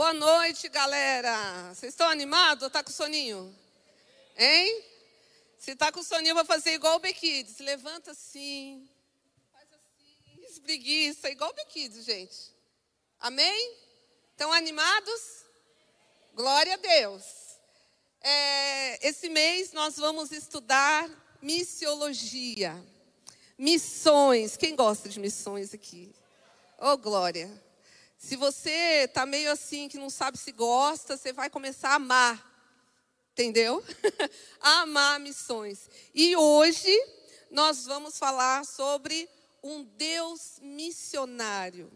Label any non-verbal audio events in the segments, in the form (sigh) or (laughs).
Boa noite, galera. Vocês estão animados ou tá com soninho? Hein? Se tá com soninho, eu vou fazer igual o Bequides. Levanta assim, faz assim, espreguiça, igual o Bequides, gente. Amém? Estão animados? Glória a Deus. É, esse mês nós vamos estudar missiologia, missões. Quem gosta de missões aqui? Oh, glória. Se você está meio assim, que não sabe se gosta, você vai começar a amar. Entendeu? (laughs) a amar missões. E hoje nós vamos falar sobre um Deus missionário.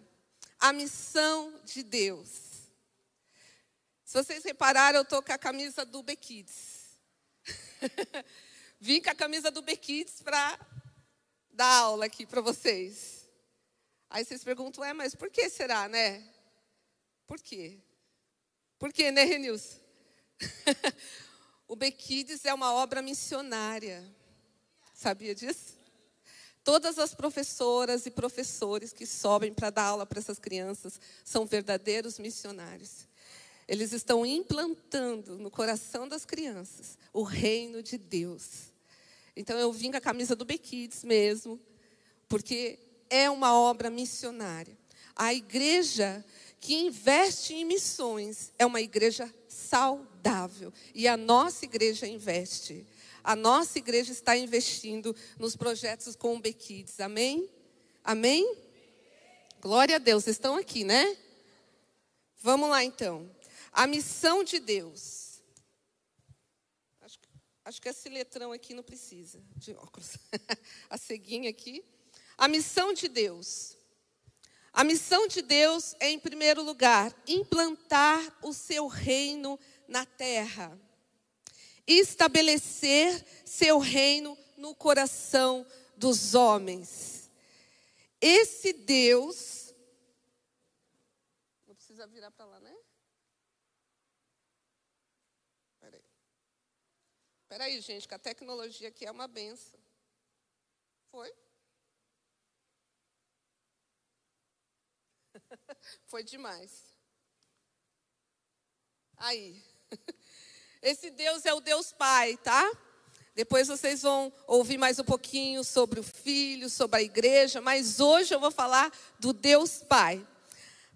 A missão de Deus. Se vocês repararam, eu estou com a camisa do Bekids. (laughs) Vim com a camisa do Bekids para dar aula aqui para vocês. Aí vocês perguntam, é, mas por que será, né? Por quê? Por quê, né, Renilson? (laughs) o Bequides é uma obra missionária. Sabia disso? Todas as professoras e professores que sobem para dar aula para essas crianças são verdadeiros missionários. Eles estão implantando no coração das crianças o reino de Deus. Então eu vim com a camisa do Bequides mesmo, porque é uma obra missionária. A igreja que investe em missões é uma igreja saudável. E a nossa igreja investe. A nossa igreja está investindo nos projetos com o Bequides. Amém? Amém? Glória a Deus. Estão aqui, né? Vamos lá então. A missão de Deus. Acho, acho que esse letrão aqui não precisa de óculos. (laughs) a ceguinha aqui. A missão de Deus. A missão de Deus é, em primeiro lugar, implantar o seu reino na terra, estabelecer seu reino no coração dos homens. Esse Deus. Não precisa virar para lá, né? Peraí. Peraí, gente, que a tecnologia aqui é uma benção. Foi? (laughs) Foi demais. Aí. (laughs) Esse Deus é o Deus Pai, tá? Depois vocês vão ouvir mais um pouquinho sobre o Filho, sobre a igreja, mas hoje eu vou falar do Deus Pai.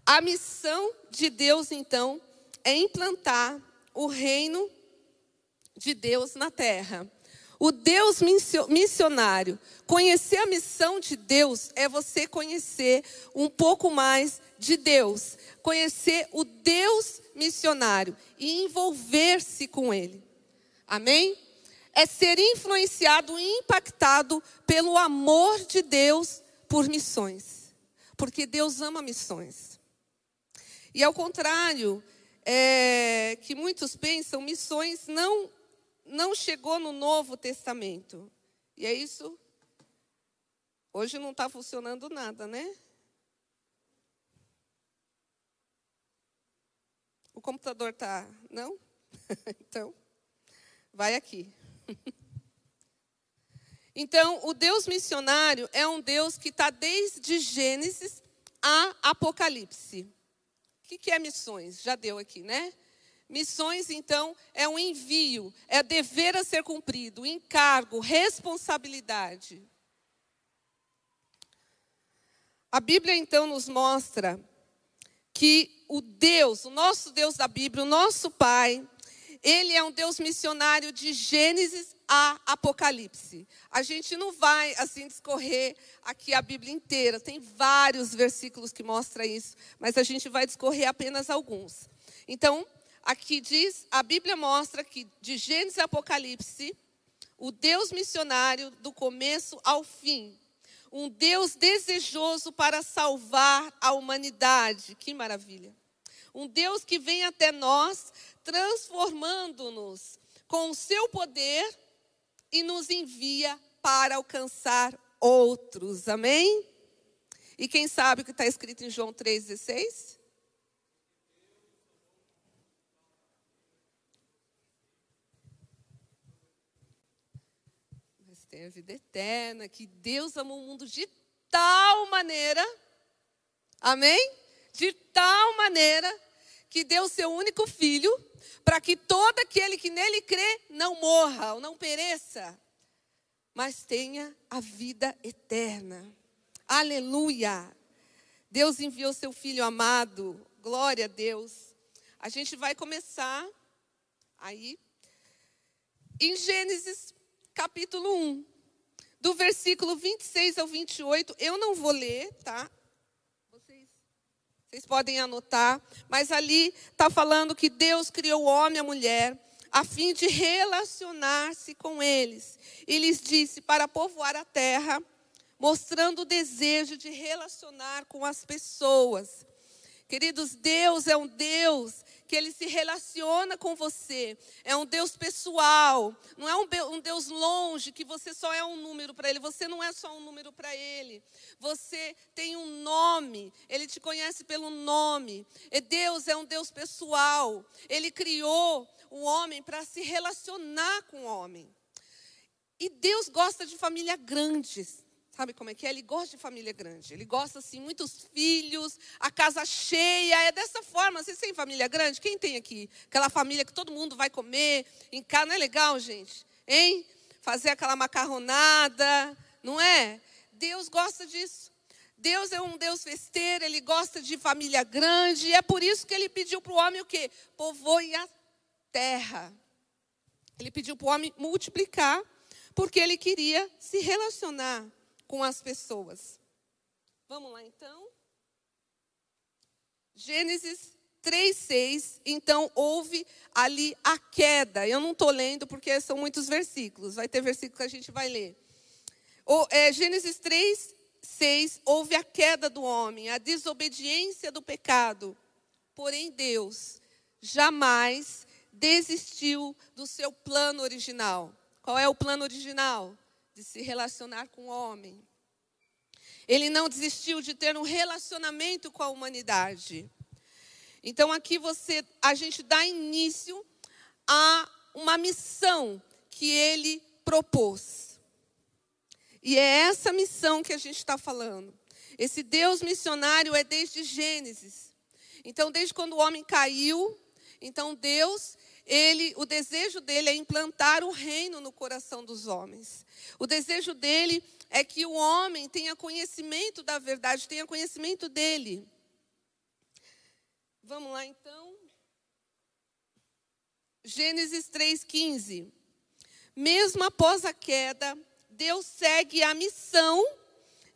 A missão de Deus, então, é implantar o reino de Deus na terra. O Deus missionário. Conhecer a missão de Deus é você conhecer um pouco mais de Deus. Conhecer o Deus missionário e envolver-se com Ele. Amém? É ser influenciado e impactado pelo amor de Deus por missões. Porque Deus ama missões. E ao contrário, é, que muitos pensam, missões não não chegou no Novo Testamento. E é isso. Hoje não está funcionando nada, né? O computador está. Não? (laughs) então, vai aqui. (laughs) então, o Deus missionário é um Deus que está desde Gênesis a Apocalipse. O que, que é missões? Já deu aqui, né? Missões, então, é um envio, é dever a ser cumprido, encargo, responsabilidade. A Bíblia, então, nos mostra que o Deus, o nosso Deus da Bíblia, o nosso Pai, ele é um Deus missionário de Gênesis a Apocalipse. A gente não vai assim discorrer aqui a Bíblia inteira, tem vários versículos que mostram isso, mas a gente vai discorrer apenas alguns. Então, aqui diz, a Bíblia mostra que de Gênesis a Apocalipse, o Deus missionário do começo ao fim, um Deus desejoso para salvar a humanidade. Que maravilha! Um Deus que vem até nós, transformando-nos com o seu poder e nos envia para alcançar outros. Amém? E quem sabe o que está escrito em João 3,16? Tem a vida eterna, que Deus ama o mundo de tal maneira, amém? De tal maneira que deu seu único filho, para que todo aquele que nele crê não morra ou não pereça, mas tenha a vida eterna. Aleluia! Deus enviou seu filho amado, glória a Deus. A gente vai começar aí em Gênesis capítulo 1, do versículo 26 ao 28. Eu não vou ler, tá? Vocês, vocês podem anotar, mas ali está falando que Deus criou o homem e a mulher a fim de relacionar-se com eles. E lhes disse para povoar a terra, mostrando o desejo de relacionar com as pessoas. Queridos, Deus é um Deus que ele se relaciona com você. É um Deus pessoal, não é um Deus longe, que você só é um número para ele. Você não é só um número para ele. Você tem um nome, ele te conhece pelo nome. E Deus é um Deus pessoal. Ele criou o homem para se relacionar com o homem. E Deus gosta de família grandes. Sabe como é que é? Ele gosta de família grande. Ele gosta, assim, muitos filhos, a casa cheia. É dessa forma. Vocês têm família grande? Quem tem aqui? Aquela família que todo mundo vai comer em casa. Não é legal, gente? Hein? Fazer aquela macarronada. Não é? Deus gosta disso. Deus é um Deus festeiro, ele gosta de família grande, e é por isso que ele pediu para o homem o quê? Povoe a terra. Ele pediu para o homem multiplicar, porque ele queria se relacionar com as pessoas. Vamos lá então. Gênesis 3,6. Então houve ali a queda. Eu não estou lendo porque são muitos versículos. Vai ter versículo que a gente vai ler. O, é, Gênesis 3, 6. Houve a queda do homem, a desobediência do pecado. Porém, Deus jamais desistiu do seu plano original. Qual é o plano original? De se relacionar com o homem. Ele não desistiu de ter um relacionamento com a humanidade. Então aqui você, a gente dá início a uma missão que ele propôs. E é essa missão que a gente está falando. Esse Deus missionário é desde Gênesis. Então, desde quando o homem caiu, então Deus ele, o desejo dele é implantar o reino no coração dos homens. O desejo dele é que o homem tenha conhecimento da verdade, tenha conhecimento dele. Vamos lá então. Gênesis 3,15. Mesmo após a queda, Deus segue a missão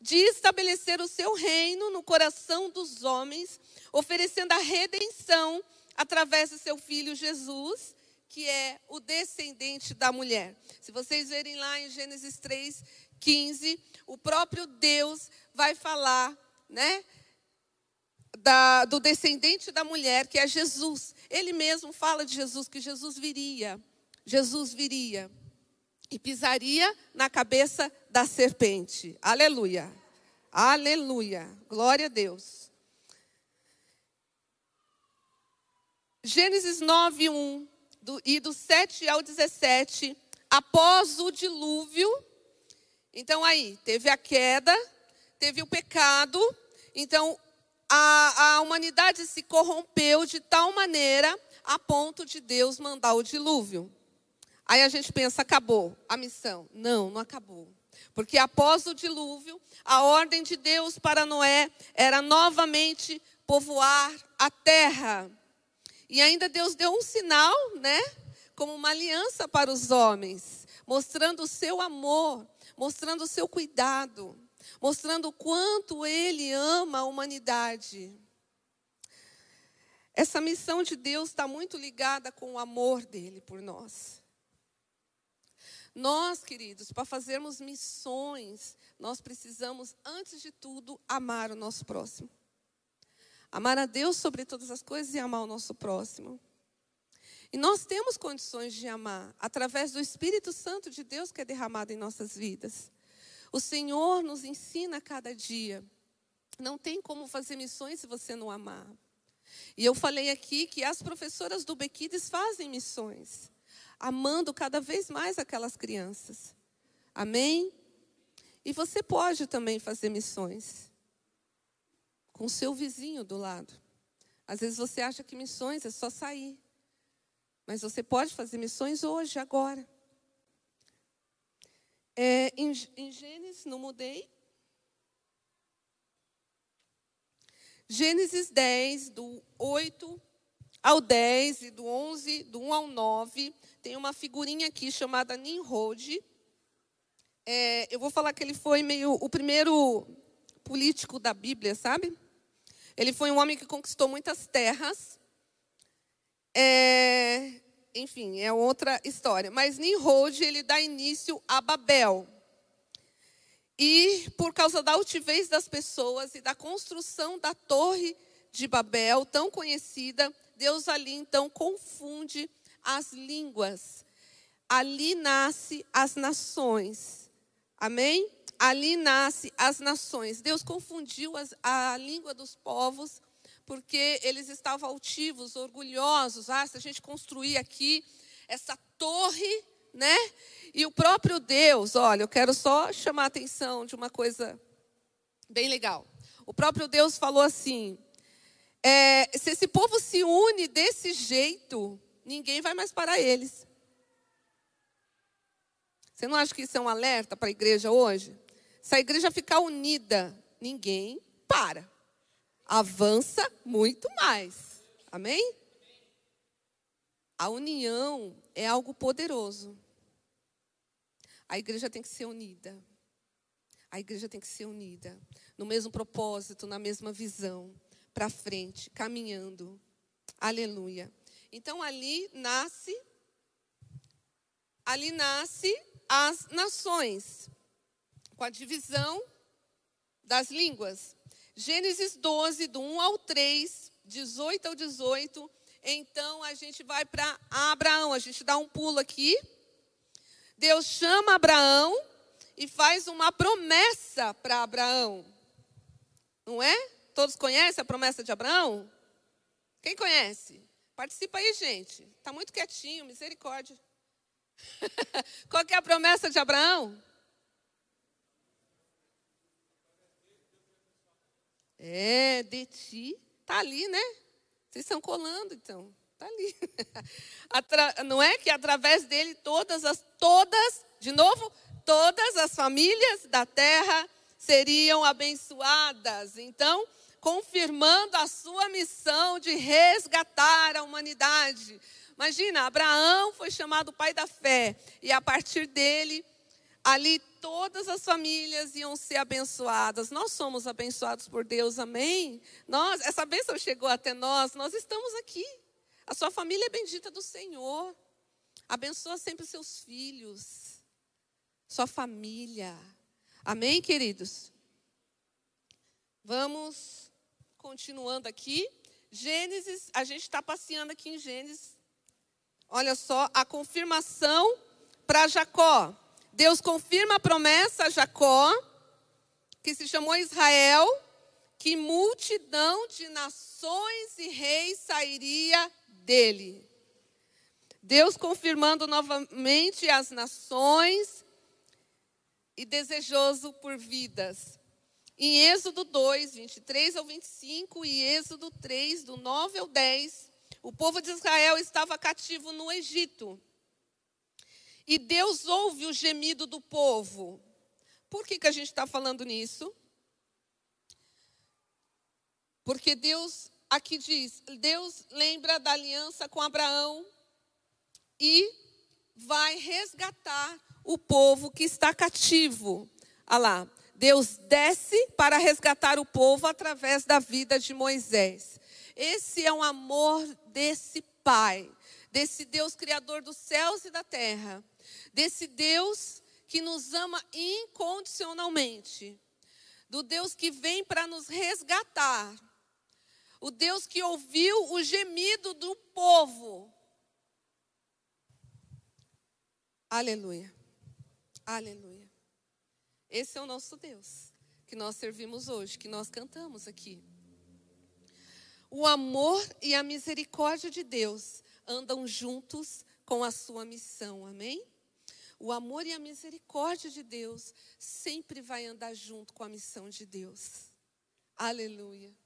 de estabelecer o seu reino no coração dos homens, oferecendo a redenção através do seu filho Jesus, que é o descendente da mulher. Se vocês verem lá em Gênesis 3, 15, o próprio Deus vai falar, né? Da, do descendente da mulher, que é Jesus. Ele mesmo fala de Jesus, que Jesus viria. Jesus viria e pisaria na cabeça da serpente. Aleluia. Aleluia. Glória a Deus. Gênesis 9, 1 do, e do 7 ao 17, após o dilúvio. Então aí, teve a queda, teve o pecado, então a, a humanidade se corrompeu de tal maneira a ponto de Deus mandar o dilúvio. Aí a gente pensa, acabou a missão. Não, não acabou. Porque após o dilúvio, a ordem de Deus para Noé era novamente povoar a terra. E ainda Deus deu um sinal, né? Como uma aliança para os homens, mostrando o seu amor, mostrando o seu cuidado, mostrando o quanto ele ama a humanidade. Essa missão de Deus está muito ligada com o amor dele por nós. Nós, queridos, para fazermos missões, nós precisamos, antes de tudo, amar o nosso próximo. Amar a Deus sobre todas as coisas e amar o nosso próximo. E nós temos condições de amar através do Espírito Santo de Deus que é derramado em nossas vidas. O Senhor nos ensina a cada dia. Não tem como fazer missões se você não amar. E eu falei aqui que as professoras do Bequides fazem missões, amando cada vez mais aquelas crianças. Amém? E você pode também fazer missões com seu vizinho do lado. Às vezes você acha que missões é só sair. Mas você pode fazer missões hoje, agora. É, em, em Gênesis, não mudei. Gênesis 10, do 8 ao 10 e do 11, do 1 ao 9, tem uma figurinha aqui chamada Nimrod. É, eu vou falar que ele foi meio o primeiro político da Bíblia, sabe? Ele foi um homem que conquistou muitas terras. É, enfim, é outra história. Mas Nimrod, ele dá início a Babel. E por causa da altivez das pessoas e da construção da torre de Babel, tão conhecida, Deus ali então confunde as línguas. Ali nasce as nações. Amém? Ali nasce as nações. Deus confundiu as, a língua dos povos porque eles estavam altivos, orgulhosos. Ah, se a gente construir aqui essa torre, né? E o próprio Deus, olha, eu quero só chamar a atenção de uma coisa bem legal. O próprio Deus falou assim: é, se esse povo se une desse jeito, ninguém vai mais parar eles. Você não acha que isso é um alerta para a igreja hoje? Se a igreja ficar unida, ninguém para. Avança muito mais. Amém? A união é algo poderoso. A igreja tem que ser unida. A igreja tem que ser unida. No mesmo propósito, na mesma visão. Para frente, caminhando. Aleluia. Então ali nasce, ali nasce as nações, com a divisão das línguas. Gênesis 12, do 1 ao 3, 18 ao 18. Então a gente vai para Abraão, a gente dá um pulo aqui. Deus chama Abraão e faz uma promessa para Abraão. Não é? Todos conhecem a promessa de Abraão? Quem conhece? Participa aí, gente. Está muito quietinho, misericórdia. (laughs) Qual que é a promessa de Abraão? É, de ti. Está ali, né? Vocês estão colando, então. Está ali. (laughs) Atra... Não é que através dele todas as, todas, de novo, todas as famílias da terra seriam abençoadas. Então, confirmando a sua missão de resgatar a humanidade. Imagina, Abraão foi chamado pai da fé, e a partir dele, ali todas as famílias iam ser abençoadas. Nós somos abençoados por Deus, amém? Nós, essa bênção chegou até nós, nós estamos aqui. A sua família é bendita do Senhor. Abençoa sempre seus filhos, sua família. Amém, queridos? Vamos continuando aqui. Gênesis, a gente está passeando aqui em Gênesis. Olha só, a confirmação para Jacó. Deus confirma a promessa a Jacó, que se chamou Israel, que multidão de nações e reis sairia dele. Deus confirmando novamente as nações e desejoso por vidas. Em Êxodo 2, 23 ao 25 e Êxodo 3, do 9 ao 10, o povo de Israel estava cativo no Egito. E Deus ouve o gemido do povo. Por que, que a gente está falando nisso? Porque Deus, aqui diz, Deus lembra da aliança com Abraão e vai resgatar o povo que está cativo. Olha lá, Deus desce para resgatar o povo através da vida de Moisés. Esse é um amor desse Pai, desse Deus criador dos céus e da terra, desse Deus que nos ama incondicionalmente, do Deus que vem para nos resgatar, o Deus que ouviu o gemido do povo. Aleluia. Aleluia. Esse é o nosso Deus, que nós servimos hoje, que nós cantamos aqui. O amor e a misericórdia de Deus andam juntos com a sua missão, amém? O amor e a misericórdia de Deus sempre vai andar junto com a missão de Deus. Aleluia.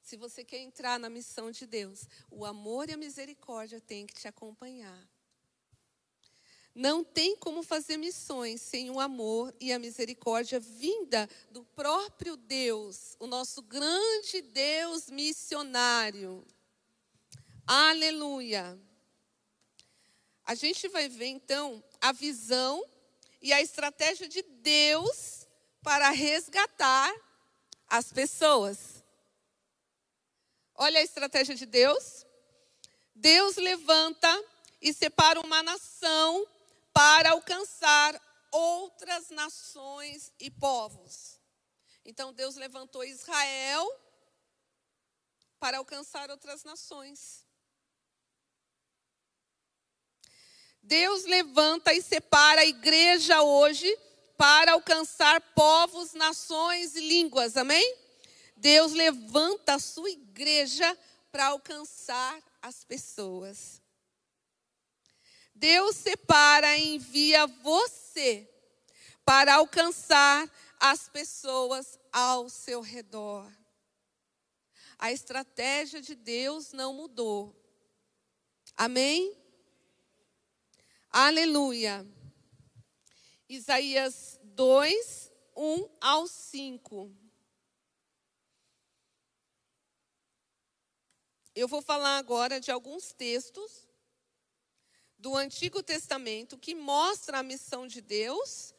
Se você quer entrar na missão de Deus, o amor e a misericórdia têm que te acompanhar. Não tem como fazer missões sem o amor e a misericórdia vinda do próprio Deus, o nosso grande Deus missionário. Aleluia. A gente vai ver então a visão e a estratégia de Deus para resgatar as pessoas. Olha a estratégia de Deus. Deus levanta e separa uma nação para alcançar outras nações e povos. Então Deus levantou Israel para alcançar outras nações. Deus levanta e separa a igreja hoje para alcançar povos, nações e línguas, amém? Deus levanta a sua igreja para alcançar as pessoas. Deus separa e envia você para alcançar as pessoas ao seu redor. A estratégia de Deus não mudou. Amém? Aleluia. Isaías 2, 1 ao 5. Eu vou falar agora de alguns textos do Antigo Testamento que mostra a missão de Deus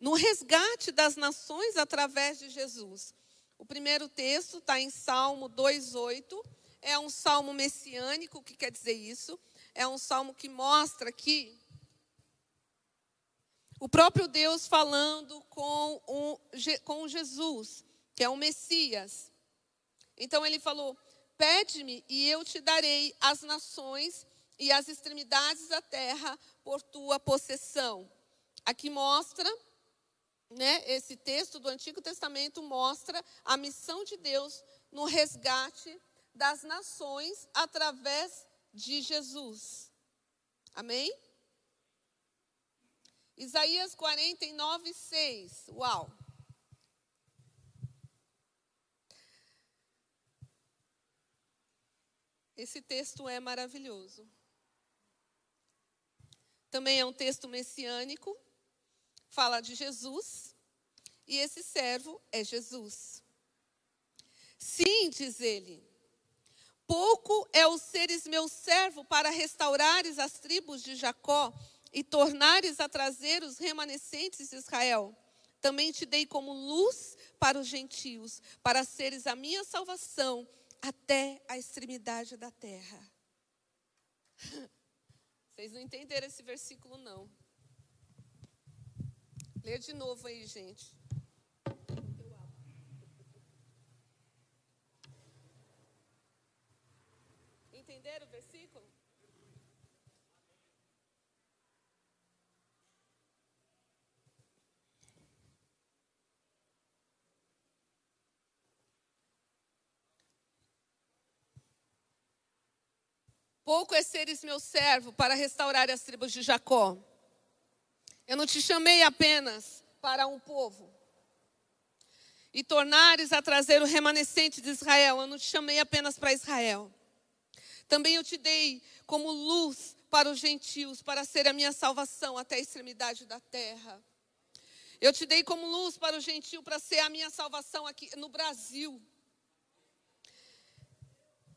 no resgate das nações através de Jesus. O primeiro texto está em Salmo 2:8, é um salmo messiânico, o que quer dizer isso? é um salmo que mostra que o próprio Deus falando com, o, com Jesus, que é o Messias. Então ele falou: Pede-me e eu te darei as nações e as extremidades da terra por tua possessão. Aqui mostra, né, esse texto do Antigo Testamento mostra a missão de Deus no resgate das nações através de Jesus. Amém? Isaías 49, 6. Uau! Esse texto é maravilhoso. Também é um texto messiânico, fala de Jesus, e esse servo é Jesus. Sim, diz ele, Pouco é o seres meu servo para restaurares as tribos de Jacó e tornares a trazer os remanescentes de Israel. Também te dei como luz para os gentios, para seres a minha salvação até a extremidade da terra. (laughs) Vocês não entenderam esse versículo, não. Lê de novo aí, gente. Entenderam o versículo? Pouco é seres meu servo para restaurar as tribos de Jacó. Eu não te chamei apenas para um povo. E tornares a trazer o remanescente de Israel. Eu não te chamei apenas para Israel. Também eu te dei como luz para os gentios, para ser a minha salvação até a extremidade da terra. Eu te dei como luz para o gentio, para ser a minha salvação aqui no Brasil.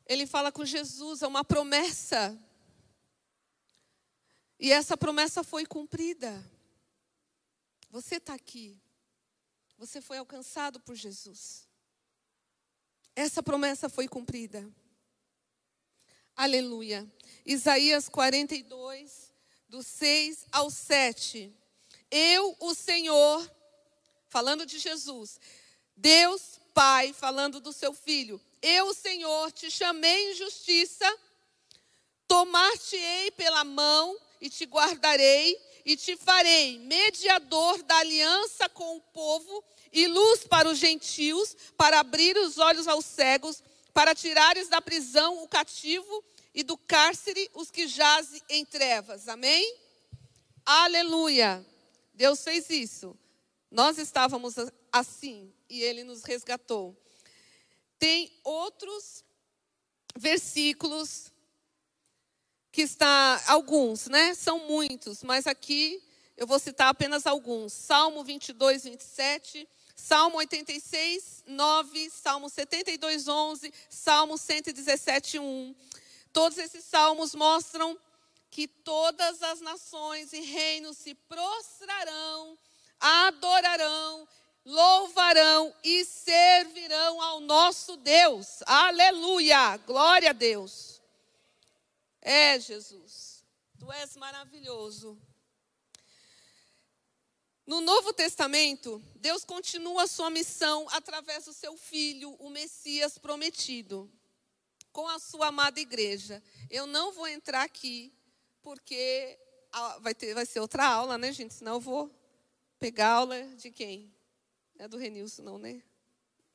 Ele fala com Jesus, é uma promessa. E essa promessa foi cumprida. Você está aqui. Você foi alcançado por Jesus. Essa promessa foi cumprida. Aleluia. Isaías 42, do 6 ao 7. Eu, o Senhor, falando de Jesus, Deus Pai, falando do seu filho, eu, Senhor, te chamei em justiça, tomar-te-ei pela mão e te guardarei e te farei mediador da aliança com o povo e luz para os gentios, para abrir os olhos aos cegos para tirares da prisão o cativo e do cárcere os que jazem em trevas. Amém? Aleluia. Deus fez isso. Nós estávamos assim e ele nos resgatou. Tem outros versículos que está alguns, né? São muitos, mas aqui eu vou citar apenas alguns. Salmo 22, 27, Salmo 86, 9, Salmo 72, 11, Salmo 117, 1. Todos esses salmos mostram que todas as nações e reinos se prostrarão, adorarão, louvarão e servirão ao nosso Deus. Aleluia! Glória a Deus. É, Jesus, tu és maravilhoso. No Novo Testamento, Deus continua a sua missão através do seu filho, o Messias prometido, com a sua amada igreja. Eu não vou entrar aqui, porque vai, ter, vai ser outra aula, né, gente? Senão eu vou pegar aula de quem? É do Renilson, não, né?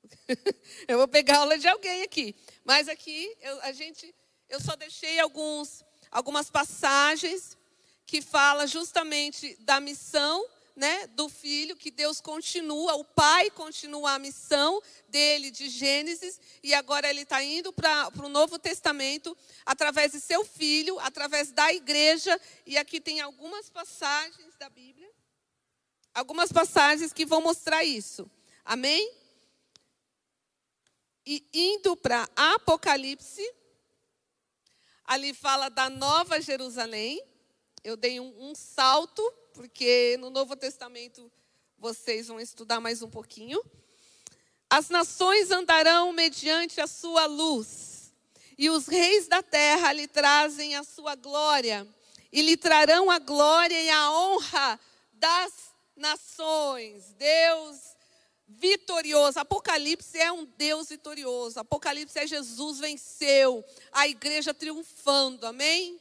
(laughs) eu vou pegar aula de alguém aqui. Mas aqui, eu, a gente, eu só deixei alguns, algumas passagens que fala justamente da missão né, do filho, que Deus continua, o pai continua a missão dele de Gênesis, e agora ele está indo para o Novo Testamento através de seu filho, através da igreja, e aqui tem algumas passagens da Bíblia, algumas passagens que vão mostrar isso. Amém? E indo para Apocalipse, ali fala da Nova Jerusalém. Eu dei um, um salto porque no Novo Testamento vocês vão estudar mais um pouquinho. As nações andarão mediante a sua luz, e os reis da terra lhe trazem a sua glória, e lhe trarão a glória e a honra das nações. Deus vitorioso. Apocalipse é um Deus vitorioso. Apocalipse é Jesus venceu, a igreja triunfando. Amém?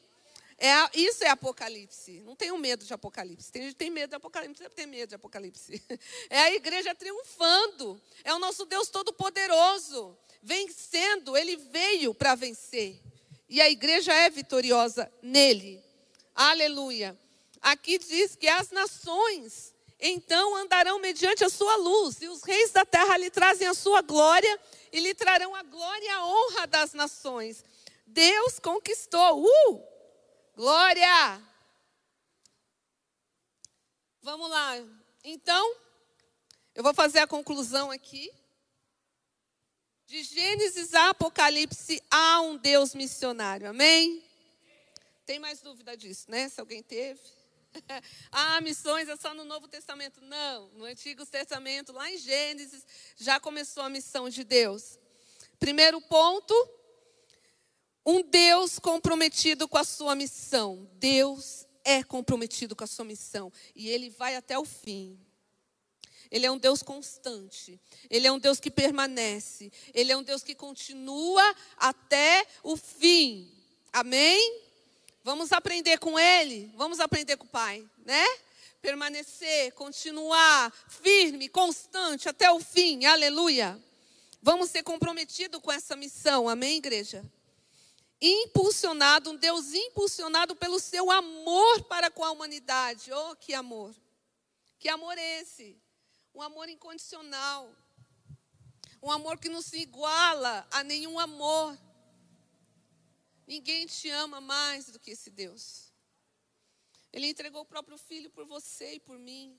É, isso é Apocalipse. Não tenho medo de Apocalipse. Tem gente tem medo de Apocalipse. Você tem medo de Apocalipse. (laughs) É a igreja triunfando. É o nosso Deus Todo-Poderoso. Vencendo. Ele veio para vencer. E a igreja é vitoriosa nele. Aleluia. Aqui diz que as nações então andarão mediante a sua luz, e os reis da terra lhe trazem a sua glória, e lhe trarão a glória e a honra das nações. Deus conquistou. Uh! Glória! Vamos lá. Então, eu vou fazer a conclusão aqui. De Gênesis a Apocalipse há um Deus missionário. Amém? Tem mais dúvida disso, né? Se alguém teve. (laughs) ah, missões é só no Novo Testamento. Não, no Antigo Testamento, lá em Gênesis, já começou a missão de Deus. Primeiro ponto, um Deus comprometido com a sua missão. Deus é comprometido com a sua missão e ele vai até o fim. Ele é um Deus constante. Ele é um Deus que permanece. Ele é um Deus que continua até o fim. Amém? Vamos aprender com Ele. Vamos aprender com o Pai, né? Permanecer, continuar firme, constante até o fim. Aleluia. Vamos ser comprometidos com essa missão. Amém, igreja? impulsionado, um Deus impulsionado pelo seu amor para com a humanidade. Oh, que amor! Que amor é esse? Um amor incondicional. Um amor que não se iguala a nenhum amor. Ninguém te ama mais do que esse Deus. Ele entregou o próprio filho por você e por mim.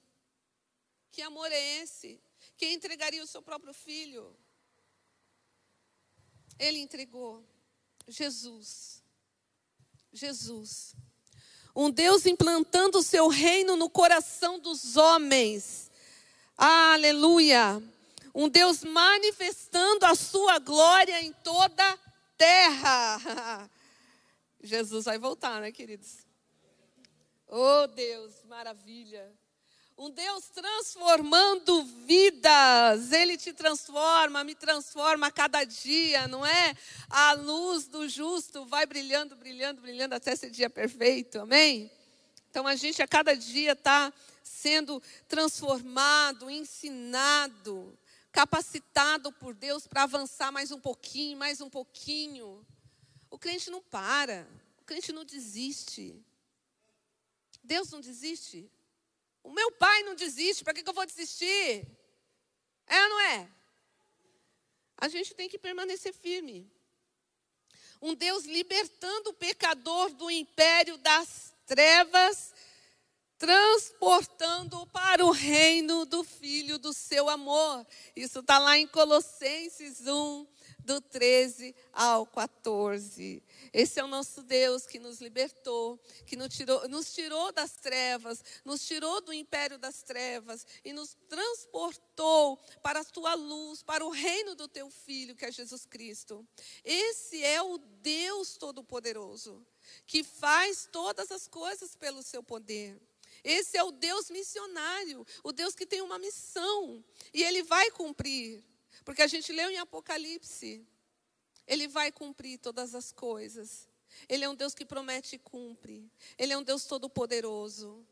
Que amor é esse? Quem entregaria o seu próprio filho? Ele entregou. Jesus. Jesus. Um Deus implantando o seu reino no coração dos homens. Aleluia. Um Deus manifestando a sua glória em toda a terra. (laughs) Jesus vai voltar, né, queridos? Oh, Deus, maravilha. Um Deus transformando vidas. Ele te transforma, me transforma a cada dia, não é? A luz do justo vai brilhando, brilhando, brilhando até esse dia perfeito. Amém? Então a gente a cada dia está sendo transformado, ensinado, capacitado por Deus para avançar mais um pouquinho, mais um pouquinho. O crente não para, o crente não desiste. Deus não desiste. O meu pai não desiste, para que, que eu vou desistir? É ou não é? A gente tem que permanecer firme. Um Deus libertando o pecador do império das trevas, transportando-o para o reino do Filho do seu amor. Isso está lá em Colossenses 1, do 13 ao 14. Esse é o nosso Deus que nos libertou, que nos tirou, nos tirou das trevas, nos tirou do império das trevas e nos transportou para a tua luz, para o reino do teu Filho, que é Jesus Cristo. Esse é o Deus Todo-Poderoso, que faz todas as coisas pelo seu poder. Esse é o Deus missionário, o Deus que tem uma missão e ele vai cumprir. Porque a gente leu em Apocalipse. Ele vai cumprir todas as coisas. Ele é um Deus que promete e cumpre. Ele é um Deus todo-poderoso.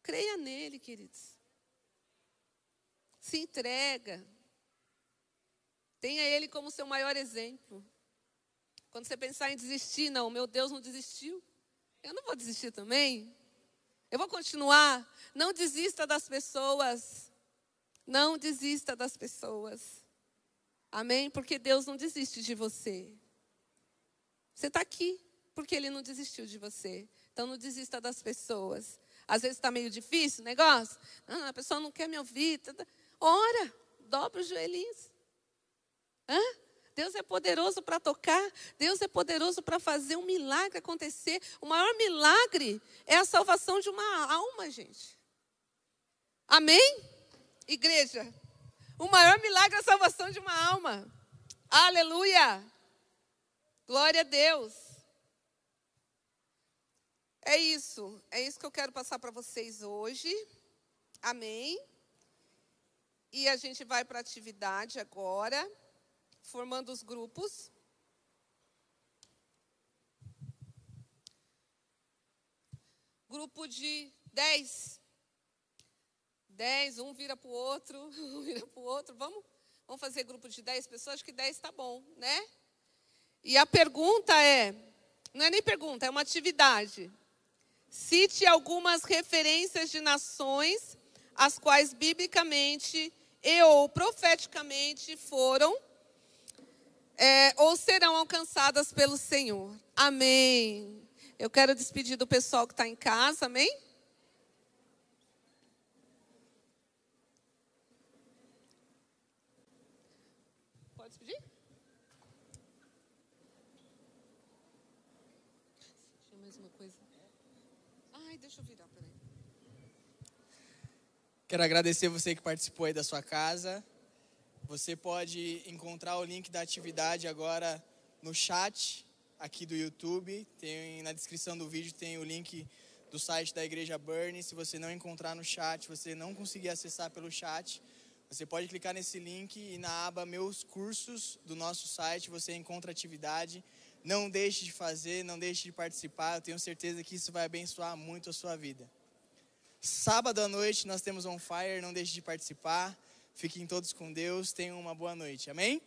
Creia nele, queridos. Se entrega. Tenha ele como seu maior exemplo. Quando você pensar em desistir, não, meu Deus não desistiu. Eu não vou desistir também. Eu vou continuar. Não desista das pessoas. Não desista das pessoas. Amém? Porque Deus não desiste de você. Você está aqui porque Ele não desistiu de você. Então não desista das pessoas. Às vezes está meio difícil o negócio. Ah, a pessoa não quer me ouvir. Tá, tá. Ora, dobra os joelhinhos. Hã? Deus é poderoso para tocar, Deus é poderoso para fazer um milagre acontecer. O maior milagre é a salvação de uma alma, gente. Amém? Igreja, o maior milagre é a salvação de uma alma. Aleluia! Glória a Deus. É isso, é isso que eu quero passar para vocês hoje. Amém. E a gente vai para a atividade agora, formando os grupos. Grupo de 10 dez, um vira para o outro, (laughs) um vira para o outro. Vamos, vamos fazer grupo de dez pessoas? Acho que dez está bom, né? E a pergunta é: não é nem pergunta, é uma atividade. Cite algumas referências de nações as quais biblicamente e ou profeticamente foram é, ou serão alcançadas pelo Senhor. Amém. Eu quero despedir do pessoal que está em casa, amém? Quero agradecer você que participou aí da sua casa. Você pode encontrar o link da atividade agora no chat aqui do YouTube. Tem na descrição do vídeo tem o link do site da Igreja Burn. Se você não encontrar no chat, você não conseguir acessar pelo chat, você pode clicar nesse link e na aba Meus Cursos do nosso site você encontra atividade. Não deixe de fazer, não deixe de participar. Eu tenho certeza que isso vai abençoar muito a sua vida. Sábado à noite nós temos On Fire, não deixe de participar. Fiquem todos com Deus, tenham uma boa noite. Amém?